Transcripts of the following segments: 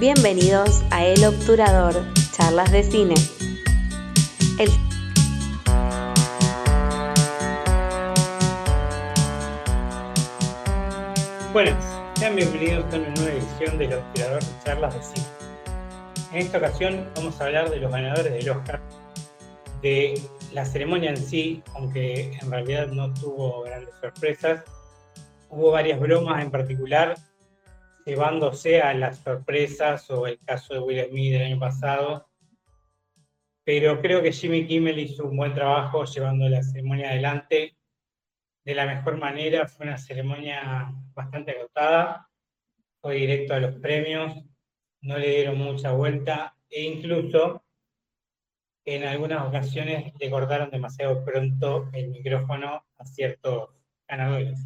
Bienvenidos a El Obturador, charlas de cine. El- Buenas, sean bienvenidos a una nueva edición del Obturador de Charlas de Cine. En esta ocasión vamos a hablar de los ganadores del Oscar, de la ceremonia en sí, aunque en realidad no tuvo grandes sorpresas. Hubo varias bromas en particular, llevándose a las sorpresas o el caso de Will Smith del año pasado. Pero creo que Jimmy Kimmel hizo un buen trabajo llevando la ceremonia adelante de la mejor manera. Fue una ceremonia bastante agotada, fue directo a los premios, no le dieron mucha vuelta e incluso en algunas ocasiones le cortaron demasiado pronto el micrófono a ciertos ganadores.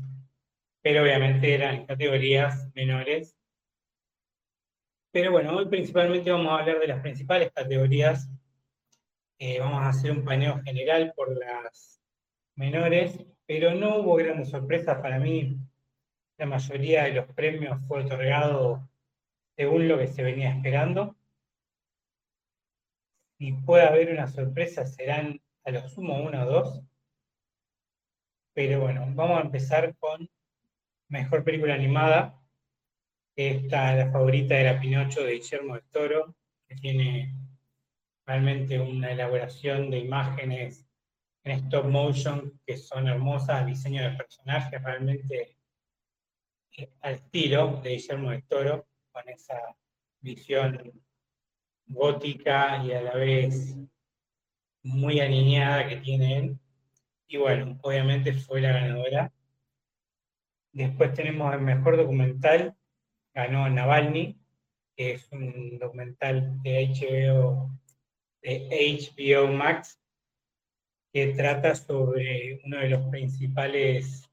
Pero obviamente eran categorías menores. Pero bueno, hoy principalmente vamos a hablar de las principales categorías. Eh, vamos a hacer un paneo general por las menores, pero no hubo grandes sorpresas para mí. La mayoría de los premios fue otorgado según lo que se venía esperando. Si puede haber una sorpresa, serán a lo sumo uno o dos. Pero bueno, vamos a empezar con Mejor Película Animada. Esta, la favorita era Pinocho de Guillermo del Toro, que tiene realmente una elaboración de imágenes en stop motion que son hermosas, diseño de personajes realmente al estilo de Guillermo del Toro, con esa visión gótica y a la vez muy aniñada que tiene él. Y bueno, obviamente fue la ganadora. Después tenemos el mejor documental, ganó Navalny, que es un documental de HBO, de HBO Max, que trata sobre uno de los principales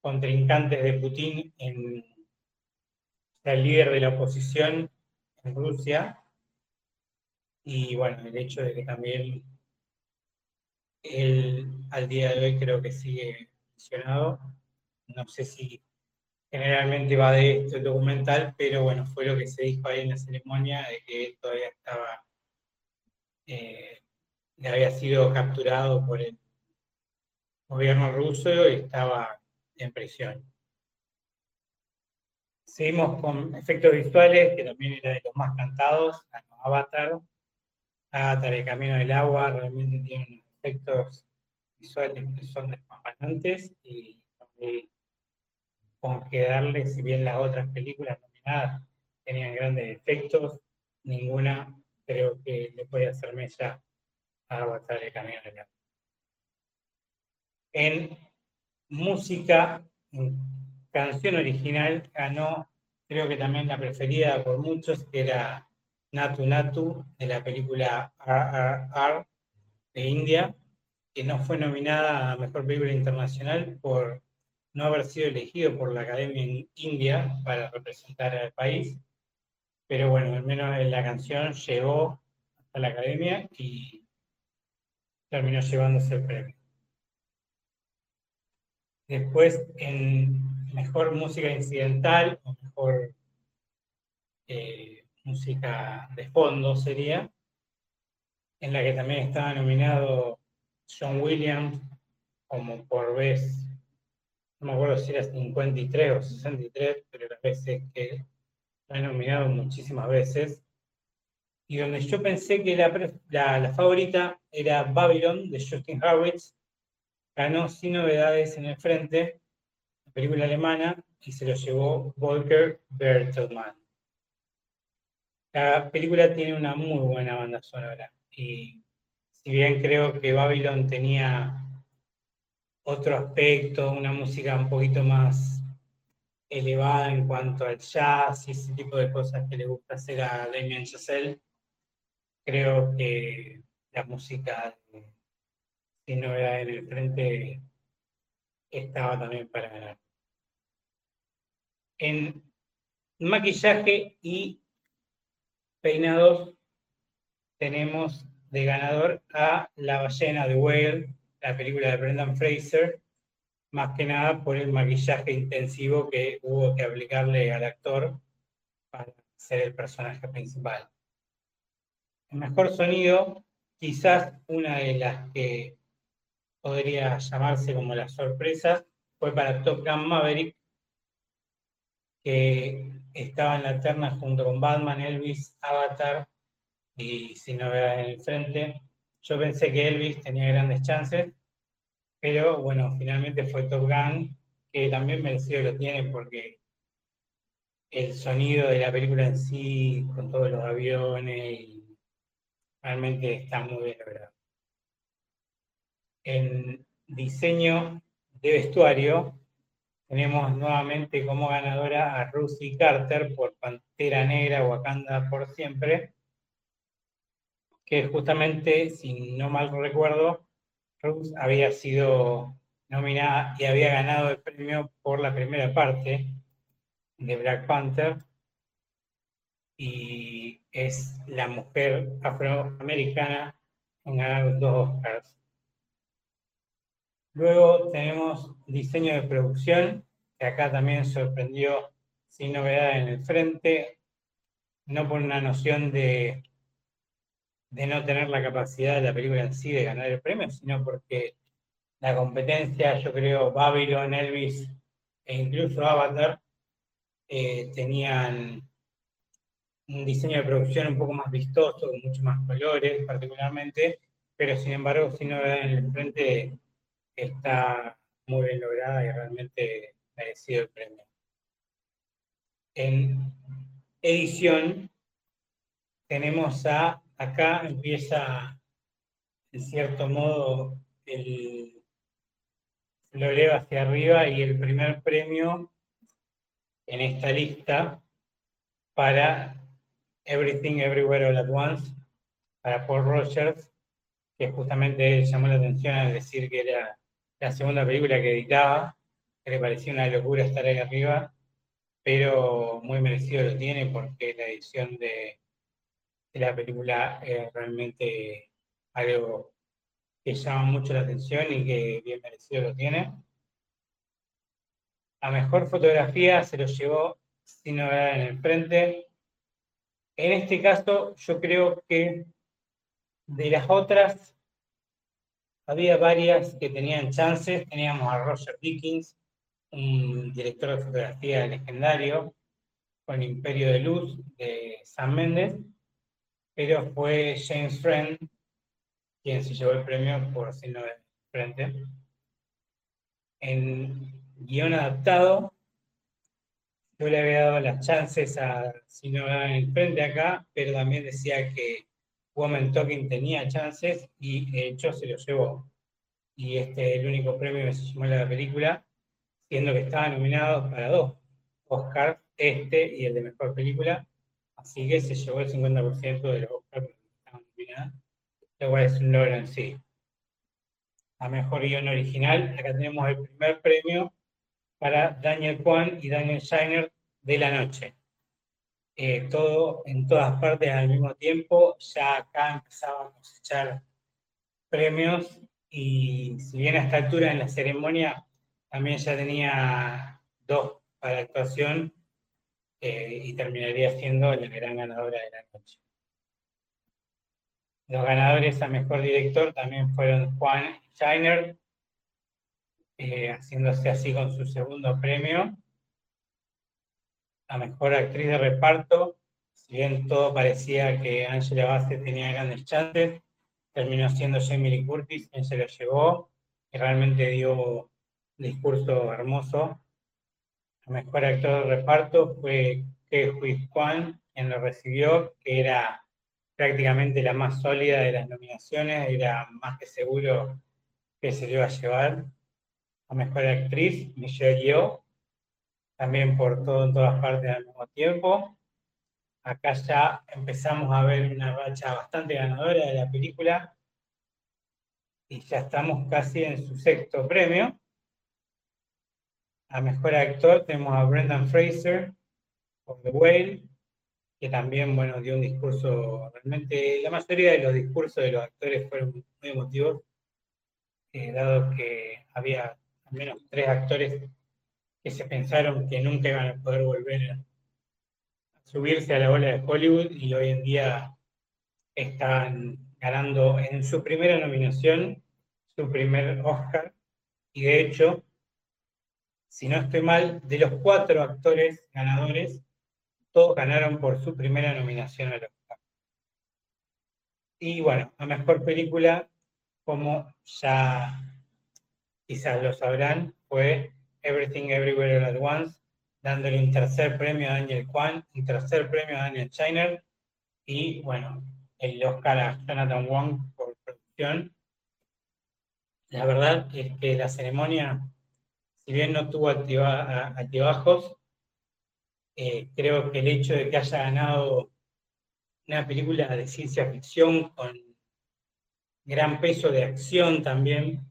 contrincantes de Putin, en, el líder de la oposición en Rusia, y bueno, el hecho de que también él al día de hoy creo que sigue mencionado, no sé si generalmente va de esto el documental, pero bueno, fue lo que se dijo ahí en la ceremonia, de que él todavía estaba... Eh, había sido capturado por el gobierno ruso y estaba en prisión. Seguimos con efectos visuales, que también era de los más cantados, Avatar. Avatar, el camino del agua, realmente tiene efectos visuales que son despampanantes y con que darle, si bien las otras películas nominadas tenían grandes efectos, ninguna creo que le puede hacer mella Avatar el camino del agua. En música, canción original, ganó, creo que también la preferida por muchos, que era Natu Natu, de la película RRR de India, que no fue nominada a Mejor Película Internacional por no haber sido elegido por la Academia India para representar al país. Pero bueno, al menos la canción llegó hasta la Academia y terminó llevándose el premio. Después, en mejor música incidental o mejor eh, música de fondo sería, en la que también estaba nominado John Williams como por vez, no me acuerdo si era 53 o 63, pero las veces que lo he nominado muchísimas veces. Y donde yo pensé que la, la, la favorita era Babylon de Justin Hurwitz, ganó sin novedades en el frente, la película alemana, y se lo llevó Volker Bertelmann. La película tiene una muy buena banda sonora, y si bien creo que Babylon tenía otro aspecto, una música un poquito más elevada en cuanto al jazz y ese tipo de cosas que le gusta hacer a Damien Chazelle, creo que la música de sin novedad en el frente estaba también para ganar. En maquillaje y peinados tenemos de ganador a La ballena de Whale, la película de Brendan Fraser, más que nada por el maquillaje intensivo que hubo que aplicarle al actor para ser el personaje principal. El mejor sonido, quizás una de las que podría llamarse como la sorpresa, fue para Top Gun Maverick, que estaba en la terna junto con Batman, Elvis, Avatar y Sin Novedad en el Frente. Yo pensé que Elvis tenía grandes chances, pero bueno, finalmente fue Top Gun, que también merecido lo tiene porque el sonido de la película en sí, con todos los aviones, y realmente está muy bien logrado. En diseño de vestuario, tenemos nuevamente como ganadora a Ruthie Carter por Pantera Negra, Wakanda por siempre, que justamente, si no mal recuerdo, Ruth había sido nominada y había ganado el premio por la primera parte de Black Panther y es la mujer afroamericana en ganar dos Oscars. Luego tenemos diseño de producción, que acá también sorprendió sin novedad en el frente, no por una noción de, de no tener la capacidad de la película en sí de ganar el premio, sino porque la competencia, yo creo, Babylon, Elvis e incluso Avatar eh, tenían un diseño de producción un poco más vistoso, con muchos más colores particularmente, pero sin embargo, sin novedad en el frente está muy bien lograda y realmente merecido el premio. En edición tenemos a, acá empieza en cierto modo el floreo hacia arriba y el primer premio en esta lista para Everything Everywhere All at Once, para Paul Rogers, que justamente llamó la atención al decir que era la segunda película que editaba, que le parecía una locura estar ahí arriba, pero muy merecido lo tiene porque la edición de, la película es realmente algo que llama mucho la atención y que bien merecido lo tiene. La mejor fotografía se lo llevó sin novedad en el frente. En este caso, yo creo que de las otras había varias que tenían chances. Teníamos a Roger Dickens, un director de fotografía legendario, con Imperio de Luz de Sam Mendes, pero fue James Friend quien se llevó el premio por signo de frente. En guion adaptado, yo le había dado las chances a Sino en frente acá, pero también decía que Woman Talking tenía chances y de hecho se lo llevó. Y este es el único premio que se llevó la película, siendo que estaba nominado para dos Oscars, este y el de mejor película. Así que se llevó el 50% de los Oscars lo cual es un logro en sí. A mejor guion original, acá tenemos el primer premio para Daniel Kwan y Daniel Shiner de la noche. Eh, todo en todas partes al mismo tiempo. Ya acá empezábamos a cosechar premios y si bien a esta altura en la ceremonia también ya tenía dos para actuación eh, y terminaría siendo la gran ganadora de la noche. Los ganadores a Mejor Director también fueron Juan Shiner, eh, haciéndose así con su segundo premio, a mejor actriz de reparto, si bien todo parecía que Angela Bassett tenía grandes chances, terminó siendo Jamie Lee Curtis quien se lo llevó y realmente dio un discurso hermoso. El mejor actor de reparto fue Huy Kwan, quien lo recibió, que era prácticamente la más sólida de las nominaciones, era más que seguro que se lo iba a llevar. A mejor actriz, Michelle Yeoh, también por todo en todas partes al mismo tiempo. Acá ya empezamos a ver una racha bastante ganadora de la película y ya estamos casi en su sexto premio. A mejor actor tenemos a Brendan Fraser por The Whale, que también bueno, dio un discurso, realmente la mayoría de los discursos de los actores fueron muy emotivos, eh, dado que había al menos tres actores que se pensaron que nunca iban a poder volver a subirse a la ola de Hollywood y hoy en día están ganando en su primera nominación su primer Oscar. Y de hecho, si no estoy mal, de los cuatro actores ganadores, todos ganaron por su primera nominación al Oscar. Y bueno, a mejor película, como ya quizás lo sabrán, fue Everything Everywhere All at Once, dándole un tercer premio a Daniel Kwan, un tercer premio a Daniel Shiner y bueno, el Oscar a Jonathan Wong por producción. La verdad es que la ceremonia, si bien no tuvo altibajos, eh, creo que el hecho de que haya ganado una película de ciencia ficción con gran peso de acción también,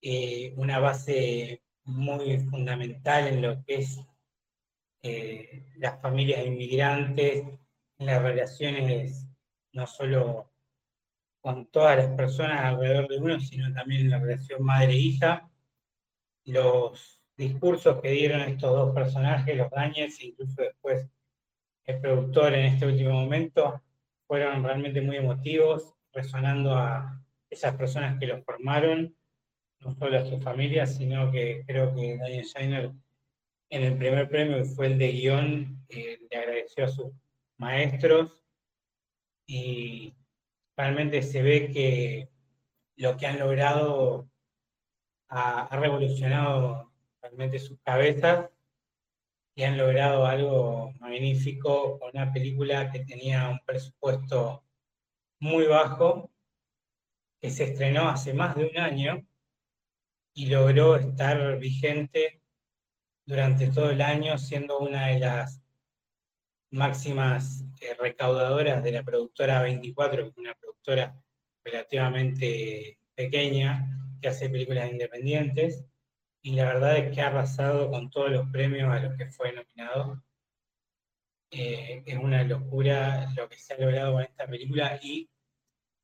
eh, una base muy fundamental en lo que es eh, las familias inmigrantes, en las relaciones no solo con todas las personas alrededor de uno, sino también en la relación madre-hija. Los discursos que dieron estos dos personajes, los Dañez, incluso después el productor en este último momento, fueron realmente muy emotivos, resonando a esas personas que los formaron no solo a su familia, sino que creo que Daniel Shiner en el primer premio, que fue el de guion, eh, le agradeció a sus maestros. Y realmente se ve que lo que han logrado ha, revolucionado realmente sus cabezas y han logrado algo magnífico con una película que tenía un presupuesto muy bajo, que se estrenó hace más de un año y logró estar vigente durante todo el año, siendo una de las máximas eh, recaudadoras de la productora 24, que es una productora relativamente pequeña que hace películas independientes. Y la verdad es que ha arrasado con todos los premios a los que fue nominado. Eh, es una locura lo que se ha logrado con esta película. Y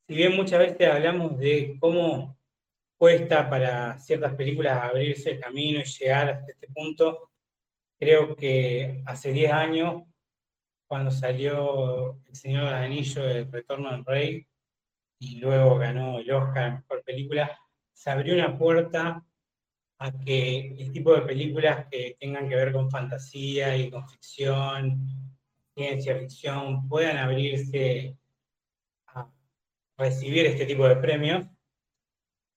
si bien muchas veces hablamos de cómo cuesta para ciertas películas abrirse el camino y llegar hasta este punto. Creo que hace 10 años, cuando salió El Señor del Anillo, El Retorno del Rey, y luego ganó el Oscar a Mejor Película, se abrió una puerta a que el tipo de películas que tengan que ver con fantasía y con ficción, ciencia ficción, puedan abrirse a recibir este tipo de premios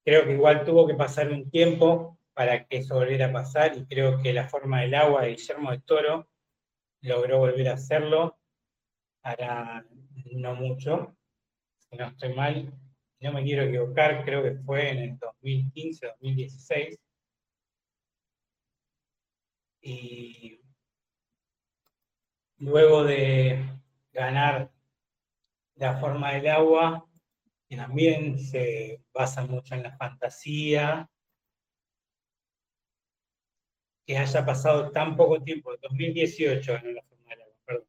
Creo que igual tuvo que pasar un tiempo para que eso volviera a pasar y creo que la forma del agua de Guillermo de Toro logró volver a hacerlo. Hará no mucho, si no estoy mal, no me quiero equivocar, creo que fue en el 2015, 2016. Y luego de ganar la forma del agua, que también se basa mucho en la fantasía, que haya pasado tan poco tiempo, 2018 en la perdón,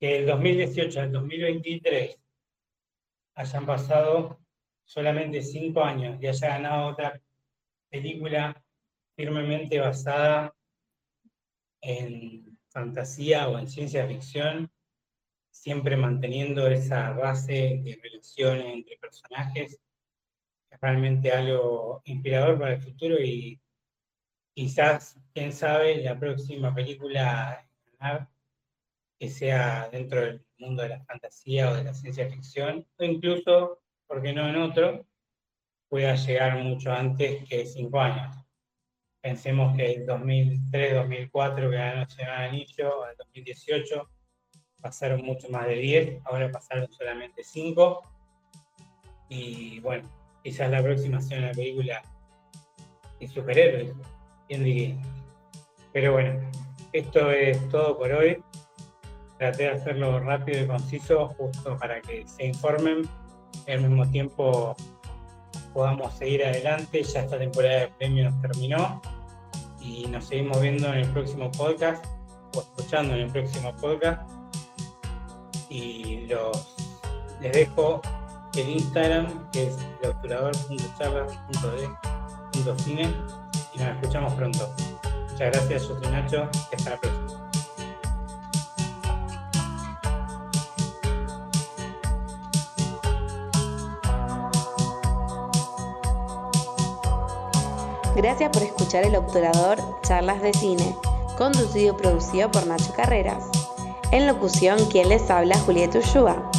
que el 2018 al 2023 hayan pasado solamente cinco años y haya ganado otra película firmemente basada en fantasía o en ciencia ficción, siempre manteniendo esa base de relaciones entre personajes, es realmente algo inspirador para el futuro y quizás, quién sabe, la próxima película que sea dentro del mundo de la fantasía o de la ciencia ficción, o incluso, porque no en otro, pueda llegar mucho antes que cinco años. Pensemos que el 2003, 2004 que ganó el Anillo, el 2018, pasaron mucho más de 10, ahora pasaron solamente 5. Y bueno, quizás la próxima sea una película de superhéroes, quién diría. Pero bueno, esto es todo por hoy. Traté de hacerlo rápido y conciso, justo para que se informen al mismo tiempo podamos seguir adelante. Ya esta temporada de premios terminó y nos seguimos viendo en el próximo podcast o escuchando en el próximo podcast y los, les dejo el Instagram que es doctorador.charlas.de.cine y nos escuchamos pronto. Muchas gracias, yo soy Nacho, hasta la próxima. Gracias por escuchar El Obturador Charlas de Cine, conducido y producido por Nacho Carreras. En locución, quien les habla, Julieta Ushua.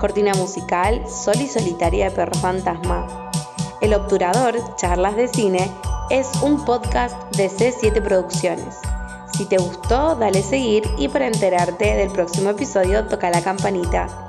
Cortina musical, Sol y Solitaria de Perro Fantasma. El Obturador Charlas de Cine es un podcast de C7 Producciones. Si te gustó, dale seguir y para enterarte del próximo episodio toca la campanita.